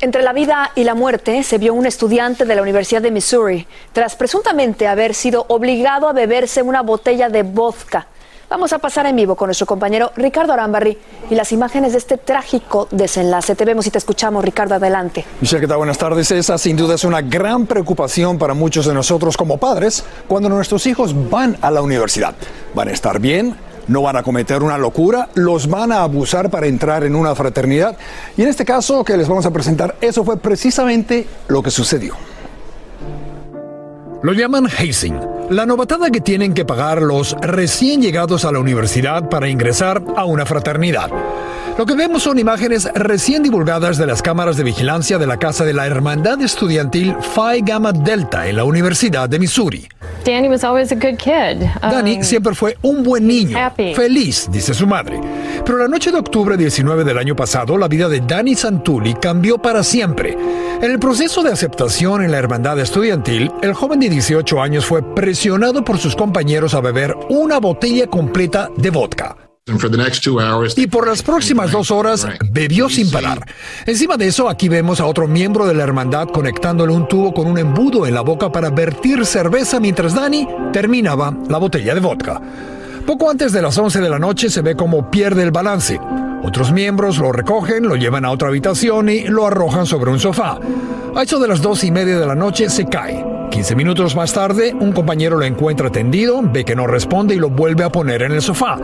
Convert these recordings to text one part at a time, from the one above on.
Entre la vida y la muerte se vio un estudiante de la Universidad de Missouri tras presuntamente haber sido obligado a beberse una botella de vodka. Vamos a pasar en vivo con nuestro compañero Ricardo Arambarri y las imágenes de este trágico desenlace. Te vemos y te escuchamos, Ricardo, adelante. Michelle, ¿qué tal? Buenas tardes. Esa sin duda es una gran preocupación para muchos de nosotros como padres cuando nuestros hijos van a la universidad. ¿Van a estar bien? No van a cometer una locura, los van a abusar para entrar en una fraternidad. Y en este caso que les vamos a presentar, eso fue precisamente lo que sucedió. Lo llaman hazing, la novatada que tienen que pagar los recién llegados a la universidad para ingresar a una fraternidad. Lo que vemos son imágenes recién divulgadas de las cámaras de vigilancia de la casa de la Hermandad Estudiantil Phi Gamma Delta en la Universidad de Missouri. Danny was always a good kid. Danny Um, siempre fue un buen niño, happy. feliz, dice su madre. Pero la noche de octubre 19 del año pasado, la vida de Danny Santulli cambió para siempre. En el proceso de aceptación en la hermandad estudiantil, el joven de 18 años fue presionado por sus compañeros a beber una botella completa de vodka. Y por las próximas dos horas bebió sin parar. Encima de eso, aquí vemos a otro miembro de la hermandad conectándole un tubo con un embudo en la boca para vertir cerveza mientras Dani terminaba la botella de vodka. Poco antes de las 11 de la noche se ve como pierde el balance. Otros miembros lo recogen, lo llevan a otra habitación y lo arrojan sobre un sofá. A eso de las dos y media de la noche se cae. 15 minutos más tarde, un compañero lo encuentra tendido, ve que no responde y lo vuelve a poner en el sofá.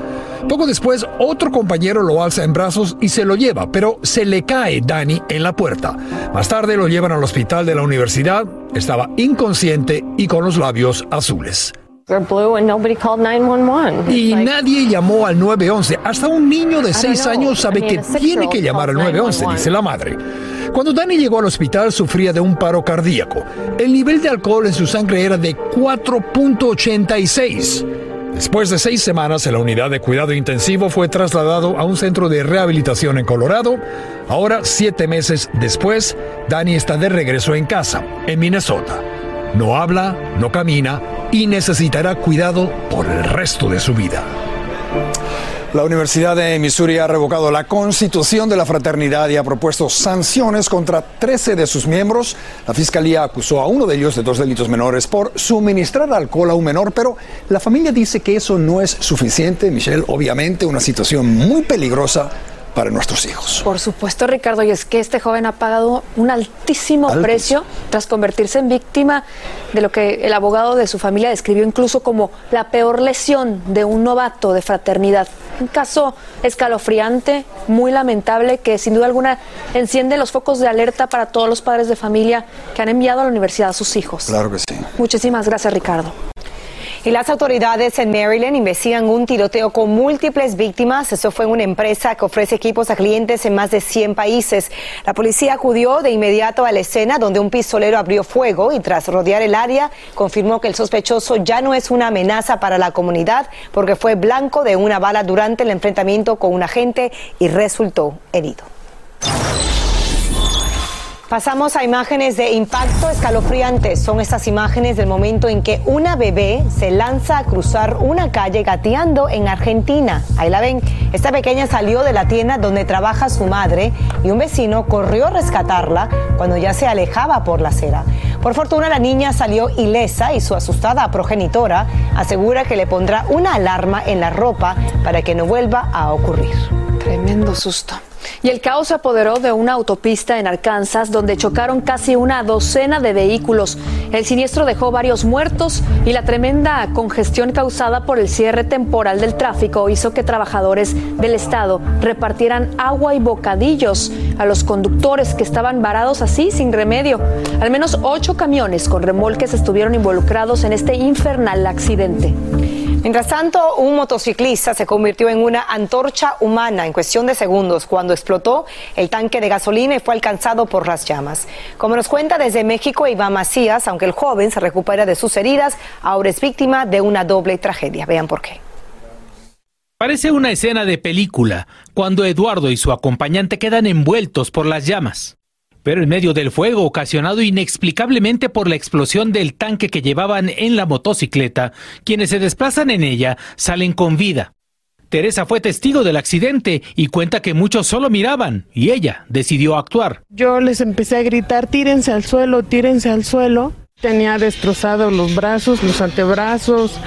Poco después, otro compañero lo alza en brazos y se lo lleva, pero se le cae Danny en la puerta. Más tarde lo llevan al hospital de la universidad, estaba inconsciente y con los labios azules. They're blue and nobody called 911. Y nadie llamó al 911. Hasta un niño de don't 6 know. años sabe que tiene que llamar al calls 911, 911. dice la madre. Cuando Dani llegó al hospital sufría de un paro cardíaco. El nivel de alcohol en su sangre era de 4.86. Después de seis semanas en la unidad de cuidado intensivo fue trasladado a un centro de rehabilitación en Colorado. Ahora, siete meses después, Dani está de regreso en casa, en Minnesota. No habla, no camina y necesitará cuidado por el resto de su vida. La Universidad de Missouri ha revocado la constitución de la fraternidad y ha propuesto sanciones contra 13 de sus miembros. La fiscalía acusó a uno de ellos de dos delitos menores por suministrar alcohol a un menor, pero la familia dice que eso no es suficiente. Michelle, obviamente una situación muy peligrosa para nuestros hijos. Por supuesto, Ricardo, y es que este joven ha pagado un altísimo precio tras convertirse en víctima de lo que el abogado de su familia describió incluso como la peor lesión de un novato de fraternidad. Un caso escalofriante, muy lamentable, que sin duda alguna enciende los focos de alerta para todos los padres de familia que han enviado a la universidad a sus hijos. Claro que sí. Muchísimas gracias, Ricardo. Y las autoridades en Maryland investigan un tiroteo con múltiples víctimas. Eso fue en una empresa que ofrece equipos a clientes en más de 100 países. La policía acudió de inmediato a la escena donde un pistolero abrió fuego y tras rodear el área confirmó que el sospechoso ya no es una amenaza para la comunidad porque fue blanco de una bala durante el enfrentamiento con un agente y resultó herido. Pasamos a imágenes de impacto escalofriantes. Son estas imágenes del momento en que una bebé se lanza a cruzar una calle gateando en Argentina. Ahí la ven. Esta pequeña salió de la tienda donde trabaja su madre y un vecino corrió a rescatarla cuando ya se alejaba por la acera. Por fortuna la niña salió ilesa y su asustada progenitora asegura que le pondrá una alarma en la ropa para que no vuelva a ocurrir. Tremendo susto. Y el caos se apoderó de una autopista en Arkansas donde chocaron casi una docena de vehículos. El siniestro dejó varios muertos y la tremenda congestión causada por el cierre temporal del tráfico hizo que trabajadores del estado repartieran agua y bocadillos a los conductores que estaban varados así sin remedio. Al menos ocho camiones con remolques estuvieron involucrados en este infernal accidente. Mientras tanto, un motociclista se convirtió en una antorcha humana en cuestión de segundos cuando explotó el tanque de gasolina y fue alcanzado por las llamas. Como nos cuenta desde México Iván Macías, aunque el joven se recupera de sus heridas, ahora es víctima de una doble tragedia. Vean por qué. Parece una escena de película, cuando Eduardo y su acompañante quedan envueltos por las llamas. Pero en medio del fuego ocasionado inexplicablemente por la explosión del tanque que llevaban en la motocicleta, quienes se desplazan en ella salen con vida. Teresa fue testigo del accidente y cuenta que muchos solo miraban y ella decidió actuar. Yo les empecé a gritar, tírense al suelo, tírense al suelo. Tenía destrozados los brazos, los antebrazos,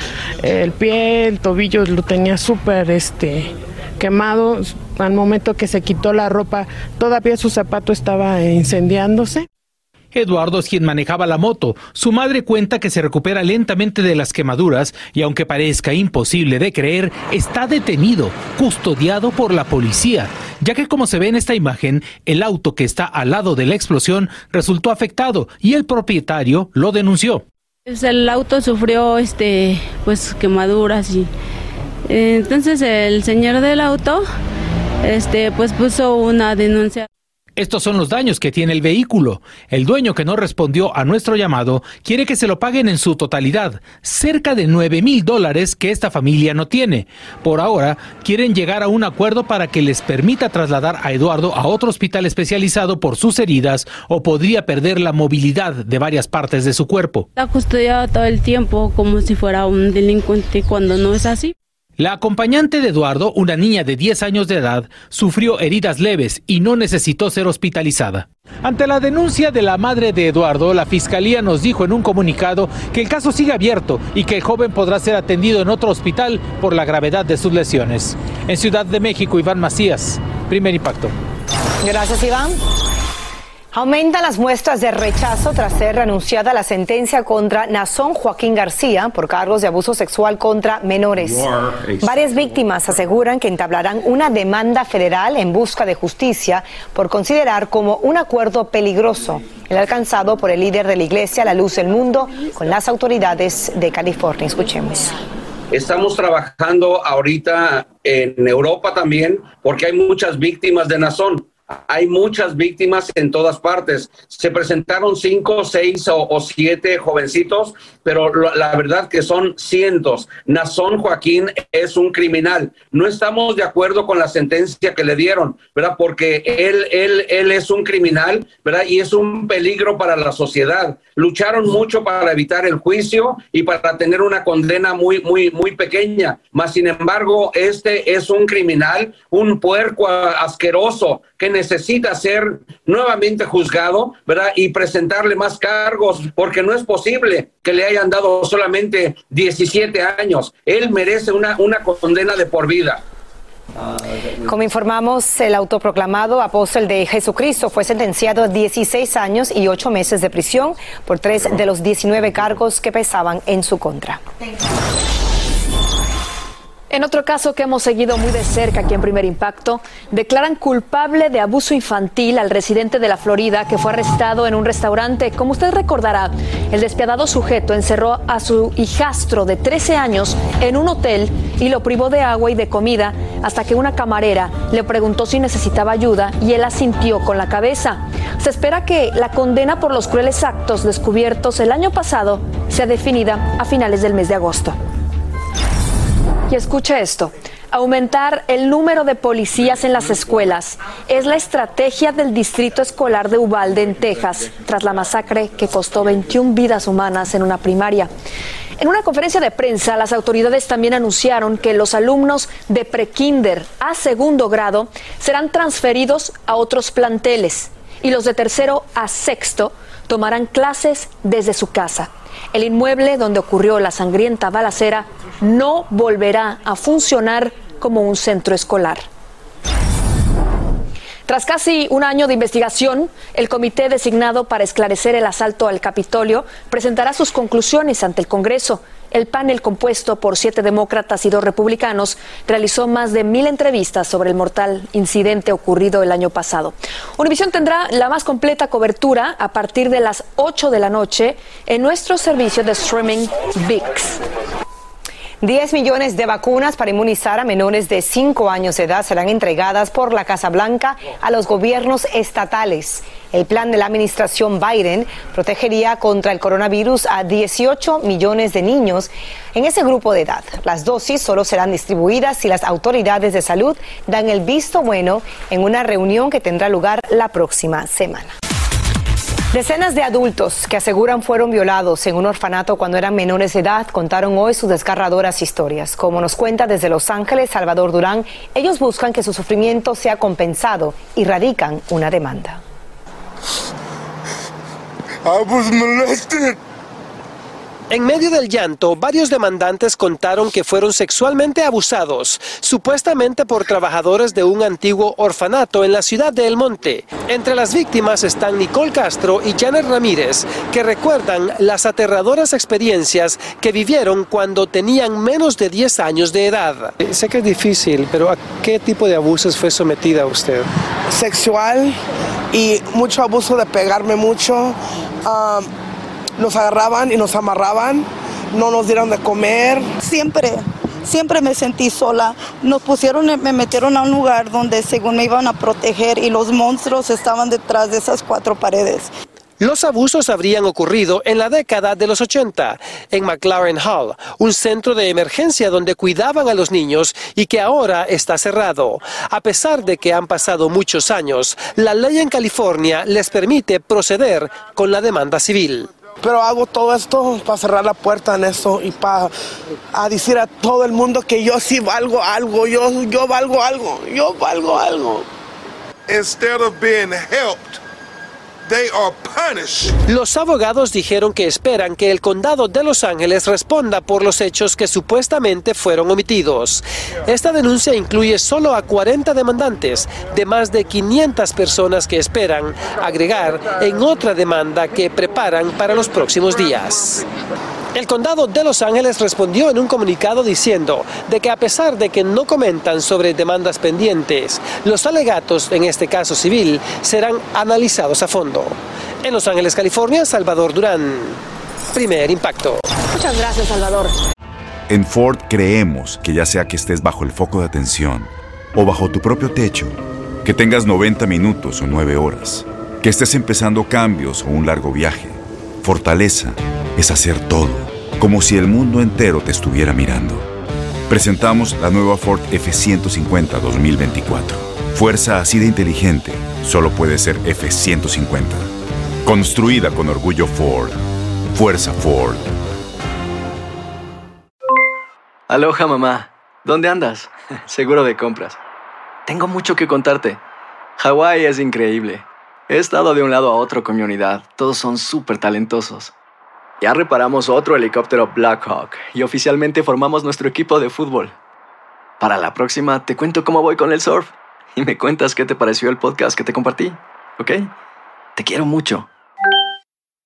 el pie, el tobillo lo tenía súper este, quemado. Al momento que se quitó la ropa, todavía su zapato estaba incendiándose. Eduardo es quien manejaba la moto. Su madre cuenta que se recupera lentamente de las quemaduras y aunque parezca imposible de creer, está detenido, custodiado por la policía, ya que como se ve en esta imagen, el auto que está al lado de la explosión resultó afectado y el propietario lo denunció. Pues el auto sufrió este pues quemaduras y entonces el señor del auto este pues puso una denuncia. Estos son los daños que tiene el vehículo. El dueño que no respondió a nuestro llamado quiere que se lo paguen en su totalidad, cerca de 9 mil dólares que esta familia no tiene. Por ahora, quieren llegar a un acuerdo para que les permita trasladar a Eduardo a otro hospital especializado por sus heridas o podría perder la movilidad de varias partes de su cuerpo. Está custodiado todo el tiempo como si fuera un delincuente cuando no es así. La acompañante de Eduardo, una niña de 10 años de edad, sufrió heridas leves y no necesitó ser hospitalizada. Ante la denuncia de la madre de Eduardo, la fiscalía nos dijo en un comunicado que el caso sigue abierto y que el joven podrá ser atendido en otro hospital por la gravedad de sus lesiones. En Ciudad de México, Iván Macías, primer impacto. Gracias, Iván. Aumentan las muestras de rechazo tras ser renunciada la sentencia contra Nazón Joaquín García por cargos de abuso sexual contra menores. Varias víctimas aseguran que entablarán una demanda federal en busca de justicia por considerar como un acuerdo peligroso el alcanzado por el líder de la Iglesia La Luz del Mundo con las autoridades de California. Escuchemos. Estamos trabajando ahorita en Europa también porque hay muchas víctimas de Nazón hay muchas víctimas en todas partes. Se presentaron cinco, seis o, siete jovencitos, pero la verdad que son cientos. Nazón Joaquín es un criminal. No estamos de acuerdo con la sentencia que le dieron, ¿verdad? Porque él, él, él es un criminal, ¿verdad? Y es un peligro para la sociedad. Lucharon mucho para evitar el juicio y para tener una condena muy, muy, muy pequeña. Mas, sin embargo, este es un criminal, un puerco asqueroso que necesita ser nuevamente juzgado, ¿verdad? Y presentarle más cargos, porque no es posible que le hayan dado solamente 17 años. Él merece una, una condena de por vida. Como informamos, el autoproclamado apóstol de Jesucristo fue sentenciado a 16 años y 8 meses de prisión por tres de los 19 cargos que pesaban en su contra. En otro caso que hemos seguido muy de cerca aquí en Primer Impacto, declaran culpable de abuso infantil al residente de la Florida que fue arrestado en un restaurante. Como usted recordará, el despiadado sujeto encerró a su hijastro de 13 años en un hotel y lo privó de agua y de comida hasta que una camarera le preguntó si necesitaba ayuda y él asintió con la cabeza. Se espera que la condena por los crueles actos descubiertos el año pasado sea definida a finales del mes de agosto. Y escuche esto. Aumentar el número de policías en las escuelas es la estrategia del Distrito Escolar de Uvalde en Texas tras la masacre que costó 21 vidas humanas en una primaria. En una conferencia de prensa, las autoridades también anunciaron que los alumnos de prekinder a segundo grado serán transferidos a otros planteles y los de tercero a sexto tomarán clases desde su casa. El inmueble donde ocurrió la sangrienta balacera no volverá a funcionar como un centro escolar. Tras casi un año de investigación, el comité designado para esclarecer el asalto al Capitolio presentará sus conclusiones ante el Congreso. El panel compuesto por siete demócratas y dos republicanos realizó más de mil entrevistas sobre el mortal incidente ocurrido el año pasado. Univision tendrá la más completa cobertura a partir de las 8 de la noche en nuestro servicio de streaming VIX. 10 millones de vacunas para inmunizar a menores de 5 años de edad serán entregadas por la Casa Blanca a los gobiernos estatales. El plan de la administración Biden protegería contra el coronavirus a 18 millones de niños en ese grupo de edad. Las dosis solo serán distribuidas si las autoridades de salud dan el visto bueno en una reunión que tendrá lugar la próxima semana. Decenas de adultos que aseguran fueron violados en un orfanato cuando eran menores de edad contaron hoy sus desgarradoras historias. Como nos cuenta desde Los Ángeles Salvador Durán, ellos buscan que su sufrimiento sea compensado y radican una demanda. En medio del llanto, varios demandantes contaron que fueron sexualmente abusados, supuestamente por trabajadores de un antiguo orfanato en la ciudad de El Monte. Entre las víctimas están Nicole Castro y Janet Ramírez, que recuerdan las aterradoras experiencias que vivieron cuando tenían menos de 10 años de edad. Sé que es difícil, pero ¿a qué tipo de abusos fue sometida usted? Sexual y mucho abuso de pegarme mucho. Um, nos agarraban y nos amarraban, no nos dieron de comer. Siempre, siempre me sentí sola. Nos pusieron, me metieron a un lugar donde según me iban a proteger y los monstruos estaban detrás de esas cuatro paredes. Los abusos habrían ocurrido en la década de los 80 en McLaren Hall, un centro de emergencia donde cuidaban a los niños y que ahora está cerrado. A pesar de que han pasado muchos años, la ley en California les permite proceder con la demanda civil. Pero hago todo esto para cerrar la puerta en eso y para decir a todo el mundo que yo sí valgo algo, yo, yo valgo algo, yo valgo algo. Instead of being helped, los abogados dijeron que esperan que el condado de Los Ángeles responda por los hechos que supuestamente fueron omitidos. Esta denuncia incluye solo a 40 demandantes de más de 500 personas que esperan agregar en otra demanda que preparan para los próximos días. El condado de Los Ángeles respondió en un comunicado diciendo de que a pesar de que no comentan sobre demandas pendientes, los alegatos, en este caso civil, serán analizados a fondo. En Los Ángeles, California, Salvador Durán. Primer impacto. Muchas gracias, Salvador. En Ford creemos que ya sea que estés bajo el foco de atención o bajo tu propio techo, que tengas 90 minutos o 9 horas, que estés empezando cambios o un largo viaje, fortaleza es hacer todo, como si el mundo entero te estuviera mirando. Presentamos la nueva Ford F150 2024. Fuerza así de inteligente solo puede ser F150. Construida con orgullo Ford. Fuerza Ford. Aloha mamá. ¿Dónde andas? Seguro de compras. Tengo mucho que contarte. Hawái es increíble. He estado de un lado a otro con mi unidad. Todos son súper talentosos. Ya reparamos otro helicóptero Blackhawk y oficialmente formamos nuestro equipo de fútbol. Para la próxima te cuento cómo voy con el surf y me cuentas qué te pareció el podcast que te compartí, ¿ok? Te quiero mucho.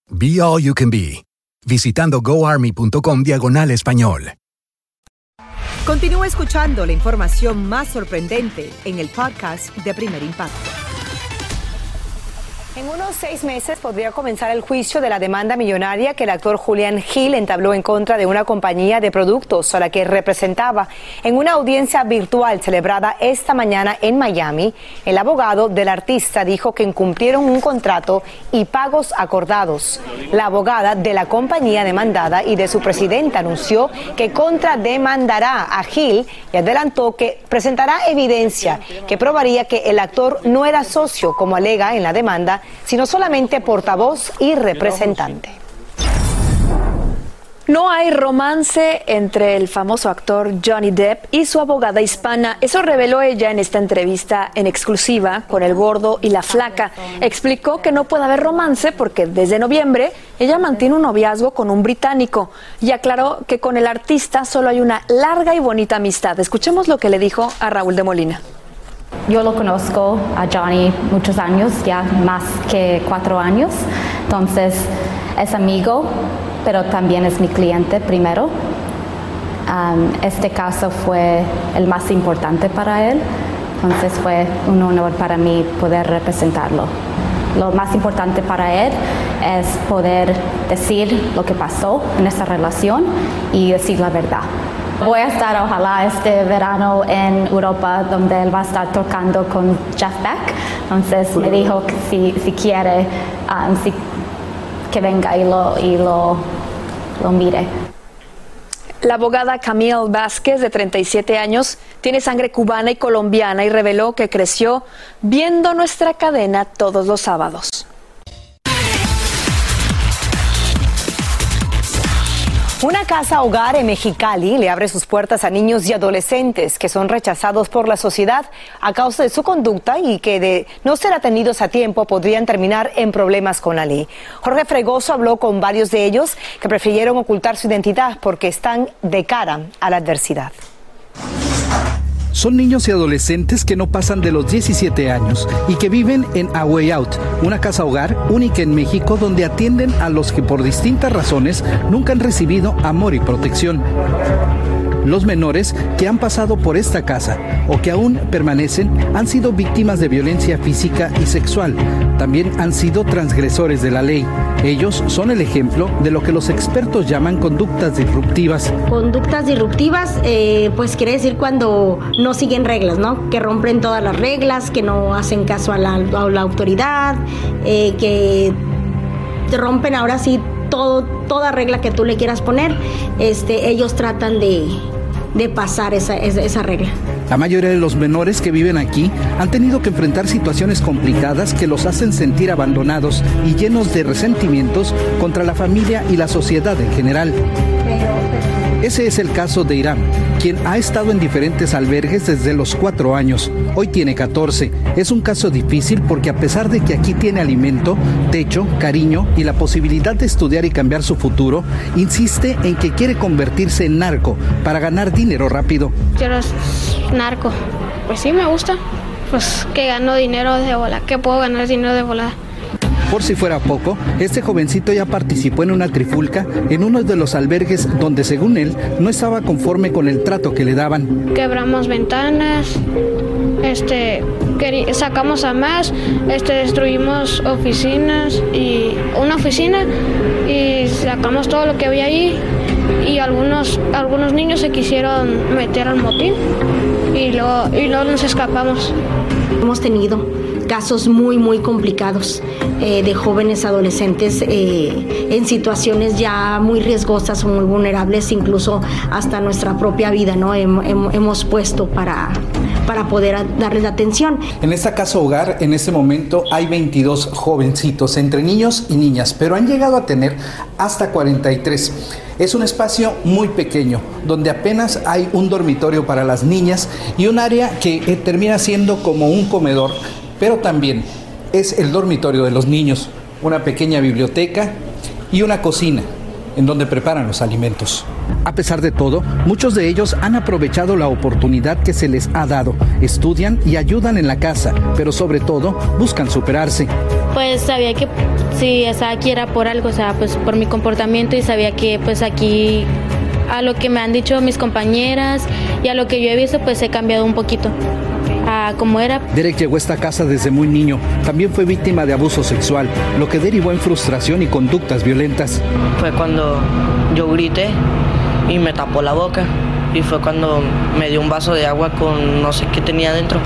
Be All You Can Be, visitando goarmy.com diagonal español. Continúa escuchando la información más sorprendente en el podcast de Primer Impacto. En unos seis meses podría comenzar el juicio de la demanda millonaria que el actor Julian Hill entabló en contra de una compañía de productos a la que representaba. En una audiencia virtual celebrada esta mañana en Miami, el abogado del artista dijo que incumplieron un contrato y pagos acordados. La abogada de la compañía demandada y de su presidente anunció que contrademandará a Hill y adelantó que presentará evidencia que probaría que el actor no era socio, como alega en la demanda sino solamente portavoz y representante. No hay romance entre el famoso actor Johnny Depp y su abogada hispana. Eso reveló ella en esta entrevista en exclusiva con El Gordo y la Flaca. Explicó que no puede haber romance porque desde noviembre ella mantiene un noviazgo con un británico y aclaró que con el artista solo hay una larga y bonita amistad. Escuchemos lo que le dijo a Raúl de Molina. Yo lo conozco a Johnny muchos años, ya más que cuatro años. Entonces es amigo, pero también es mi cliente primero. Este caso fue el más importante para él, entonces fue un honor para mí poder representarlo. Lo más importante para él es poder decir lo que pasó en esa relación y decir la verdad. Voy a estar ojalá este verano en Europa donde él va a estar tocando con Jeff Beck. Entonces me dijo que si, si quiere um, si, que venga y lo, y lo, lo mire. La abogada Camille Vázquez, de 37 años, tiene sangre cubana y colombiana y reveló que creció viendo nuestra cadena todos los sábados. Una casa hogar en Mexicali le abre sus puertas a niños y adolescentes que son rechazados por la sociedad a causa de su conducta y que de no ser atendidos a tiempo podrían terminar en problemas con la ley. Jorge Fregoso habló con varios de ellos que prefirieron ocultar su identidad porque están de cara a la adversidad. Son niños y adolescentes que no pasan de los 17 años y que viven en A Way Out, una casa hogar única en México donde atienden a los que por distintas razones nunca han recibido amor y protección. Los menores que han pasado por esta casa o que aún permanecen han sido víctimas de violencia física y sexual. También han sido transgresores de la ley. Ellos son el ejemplo de lo que los expertos llaman conductas disruptivas. Conductas disruptivas, eh, pues quiere decir cuando no siguen reglas, ¿no? Que rompen todas las reglas, que no hacen caso a la, autoridad, eh, que rompen ahora sí todo, toda regla que tú le quieras poner, este, ellos tratan de, de pasar esa, esa, esa regla. La mayoría de los menores que viven aquí han tenido que enfrentar situaciones complicadas que los hacen sentir abandonados y llenos de resentimientos contra la familia y la sociedad en general. Ese es el caso de Irán, quien ha estado en diferentes albergues desde los cuatro años. Hoy tiene 14. Es un caso difícil porque a pesar de que aquí tiene alimento, techo, cariño y la posibilidad de estudiar y cambiar su futuro, insiste en que quiere convertirse en narco para ganar dinero rápido. Quiero narco. Pues sí, me gusta. Pues que gano dinero de volada, que puedo ganar dinero de volada. Por si fuera poco, este jovencito ya participó en una trifulca en uno de los albergues donde, según él, no estaba conforme con el trato que le daban. Quebramos ventanas, este, sacamos a más, este, destruimos oficinas y una oficina y sacamos todo lo que había ahí y algunos, algunos niños se quisieron meter al motín y luego, y luego nos escapamos. Hemos tenido casos muy, muy complicados eh, de jóvenes adolescentes eh, en situaciones ya muy riesgosas o muy vulnerables, incluso hasta nuestra propia vida, ¿no? Hem- hemos puesto para, para poder darles atención. En esta casa hogar, en este momento, hay 22 jovencitos, entre niños y niñas, pero han llegado a tener hasta 43. Es un espacio muy pequeño, donde apenas hay un dormitorio para las niñas y un área que eh, termina siendo como un comedor, pero también es el dormitorio de los niños, una pequeña biblioteca y una cocina en donde preparan los alimentos. A pesar de todo, muchos de ellos han aprovechado la oportunidad que se les ha dado, estudian y ayudan en la casa, pero sobre todo buscan superarse. Pues sabía que si estaba aquí era por algo, o sea, pues por mi comportamiento y sabía que pues aquí a lo que me han dicho mis compañeras y a lo que yo he visto pues he cambiado un poquito a como era. Derek llegó a esta casa desde muy niño. También fue víctima de abuso sexual, lo que derivó en frustración y conductas violentas. Fue cuando yo grité y me tapó la boca. Y fue cuando me dio un vaso de agua con no sé qué tenía dentro.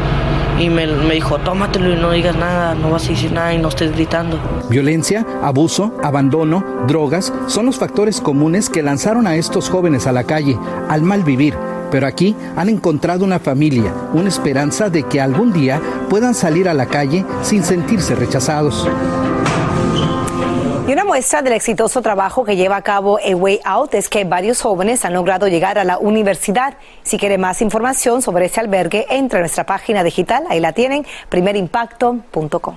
Y me, me dijo, tómatelo y no digas nada, no vas a decir nada y no estés gritando. Violencia, abuso, abandono, drogas son los factores comunes que lanzaron a estos jóvenes a la calle, al mal vivir. Pero aquí han encontrado una familia, una esperanza de que algún día puedan salir a la calle sin sentirse rechazados. Y una muestra del exitoso trabajo que lleva a cabo A Way Out es que varios jóvenes han logrado llegar a la universidad. Si quiere más información sobre este albergue, entre a nuestra página digital, ahí la tienen, primerimpacto.com.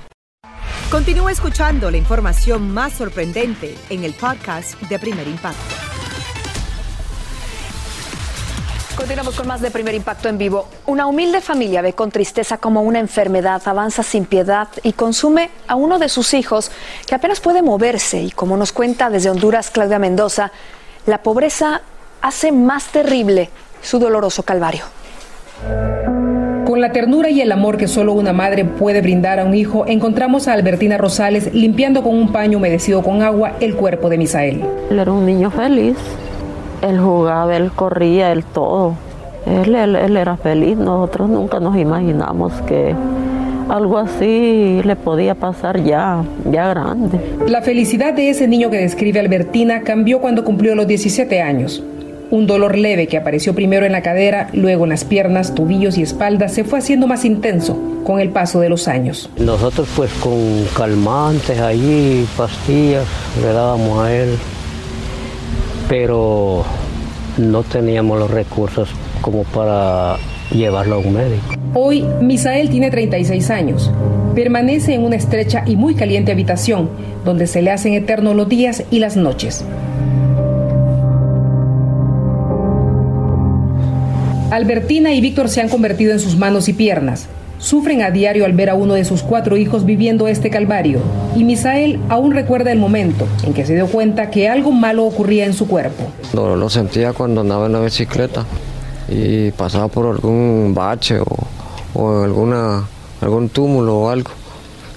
Continúa escuchando la información más sorprendente en el podcast de Primer Impacto. Continuamos con más de Primer Impacto en vivo. Una humilde familia ve con tristeza como una enfermedad avanza sin piedad y consume a uno de sus hijos que apenas puede moverse y como nos cuenta desde Honduras Claudia Mendoza, la pobreza hace más terrible su doloroso calvario. Con la ternura y el amor que solo una madre puede brindar a un hijo, encontramos a Albertina Rosales limpiando con un paño humedecido con agua el cuerpo de Misael. Él era un niño feliz. Él jugaba, él corría, él todo. Él, él, él era feliz. Nosotros nunca nos imaginamos que algo así le podía pasar ya, ya grande. La felicidad de ese niño que describe Albertina cambió cuando cumplió los 17 años. Un dolor leve que apareció primero en la cadera, luego en las piernas, tobillos y espalda se fue haciendo más intenso con el paso de los años. Nosotros pues con calmantes ahí, pastillas, le dábamos a él, pero no teníamos los recursos como para llevarlo a un médico. Hoy, Misael tiene 36 años. Permanece en una estrecha y muy caliente habitación, donde se le hacen eternos los días y las noches. Albertina y Víctor se han convertido en sus manos y piernas. Sufren a diario al ver a uno de sus cuatro hijos viviendo este calvario, y Misael aún recuerda el momento en que se dio cuenta que algo malo ocurría en su cuerpo. Lo, lo sentía cuando andaba en la bicicleta y pasaba por algún bache o, o alguna, algún túmulo o algo.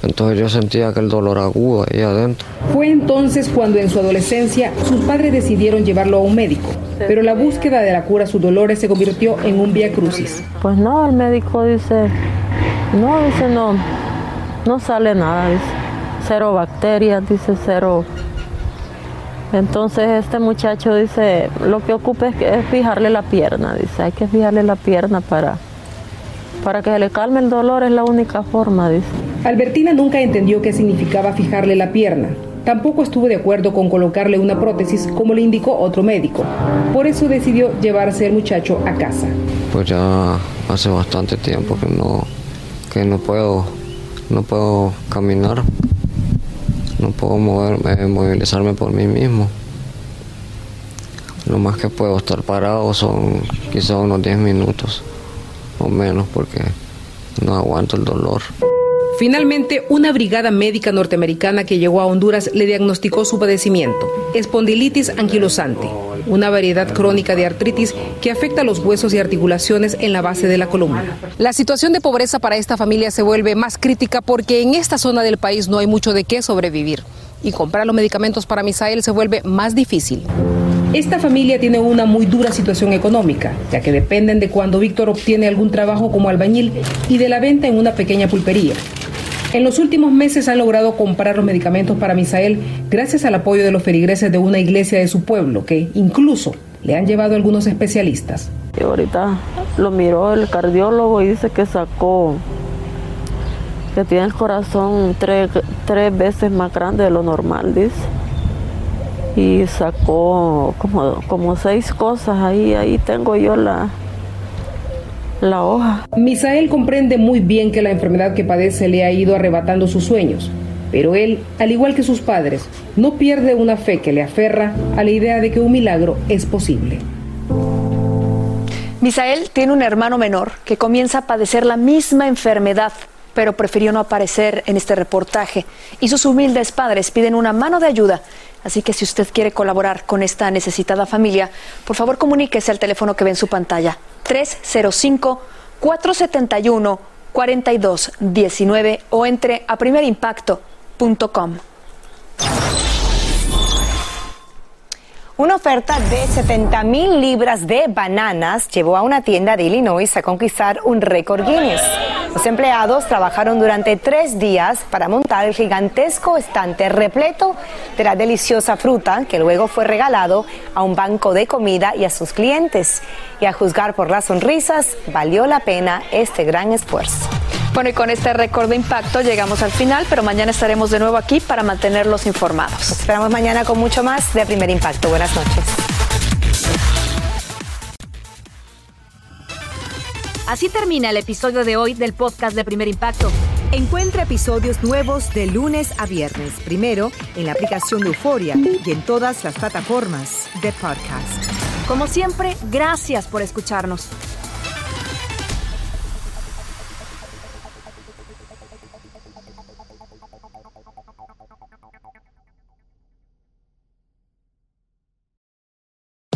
Entonces yo sentía aquel dolor agudo ahí adentro. Fue entonces cuando en su adolescencia sus padres decidieron llevarlo a un médico, pero la búsqueda de la cura a sus dolores se convirtió en un vía crucis. Pues no, el médico dice, no, dice no, no sale nada, dice, cero bacterias, dice cero. Entonces este muchacho dice, lo que ocupa es, que- es fijarle la pierna, dice, hay que fijarle la pierna para, para que se le calme el dolor, es la única forma, dice. Albertina nunca entendió qué significaba fijarle la pierna. Tampoco estuvo de acuerdo con colocarle una prótesis como le indicó otro médico. Por eso decidió llevarse al muchacho a casa. Pues ya hace bastante tiempo que no, que no puedo, no puedo caminar, no puedo moverme, movilizarme por mí mismo. Lo más que puedo estar parado son quizá unos 10 minutos o menos porque no aguanto el dolor. Finalmente, una brigada médica norteamericana que llegó a Honduras le diagnosticó su padecimiento, espondilitis anquilosante, una variedad crónica de artritis que afecta los huesos y articulaciones en la base de la columna. La situación de pobreza para esta familia se vuelve más crítica porque en esta zona del país no hay mucho de qué sobrevivir y comprar los medicamentos para Misael se vuelve más difícil. Esta familia tiene una muy dura situación económica, ya que dependen de cuando Víctor obtiene algún trabajo como albañil y de la venta en una pequeña pulpería. En los últimos meses han logrado comprar los medicamentos para Misael gracias al apoyo de los feligreses de una iglesia de su pueblo, que incluso le han llevado algunos especialistas. Y ahorita lo miró el cardiólogo y dice que sacó, que tiene el corazón tres, tres veces más grande de lo normal, dice. Y sacó como, como seis cosas ahí, ahí tengo yo la, la hoja. Misael comprende muy bien que la enfermedad que padece le ha ido arrebatando sus sueños, pero él, al igual que sus padres, no pierde una fe que le aferra a la idea de que un milagro es posible. Misael tiene un hermano menor que comienza a padecer la misma enfermedad, pero prefirió no aparecer en este reportaje. Y sus humildes padres piden una mano de ayuda. Así que si usted quiere colaborar con esta necesitada familia, por favor comuníquese al teléfono que ve en su pantalla. 305-471-4219 o entre a primerimpacto.com. Una oferta de 70 mil libras de bananas llevó a una tienda de Illinois a conquistar un récord Guinness. Los empleados trabajaron durante tres días para montar el gigantesco estante repleto de la deliciosa fruta que luego fue regalado a un banco de comida y a sus clientes. Y a juzgar por las sonrisas, valió la pena este gran esfuerzo. Bueno, y con este récord de impacto llegamos al final, pero mañana estaremos de nuevo aquí para mantenerlos informados. Nos esperamos mañana con mucho más de Primer Impacto. Buenas noches. Así termina el episodio de hoy del podcast de Primer Impacto. Encuentra episodios nuevos de lunes a viernes, primero en la aplicación de Euforia y en todas las plataformas de podcast. Como siempre, gracias por escucharnos.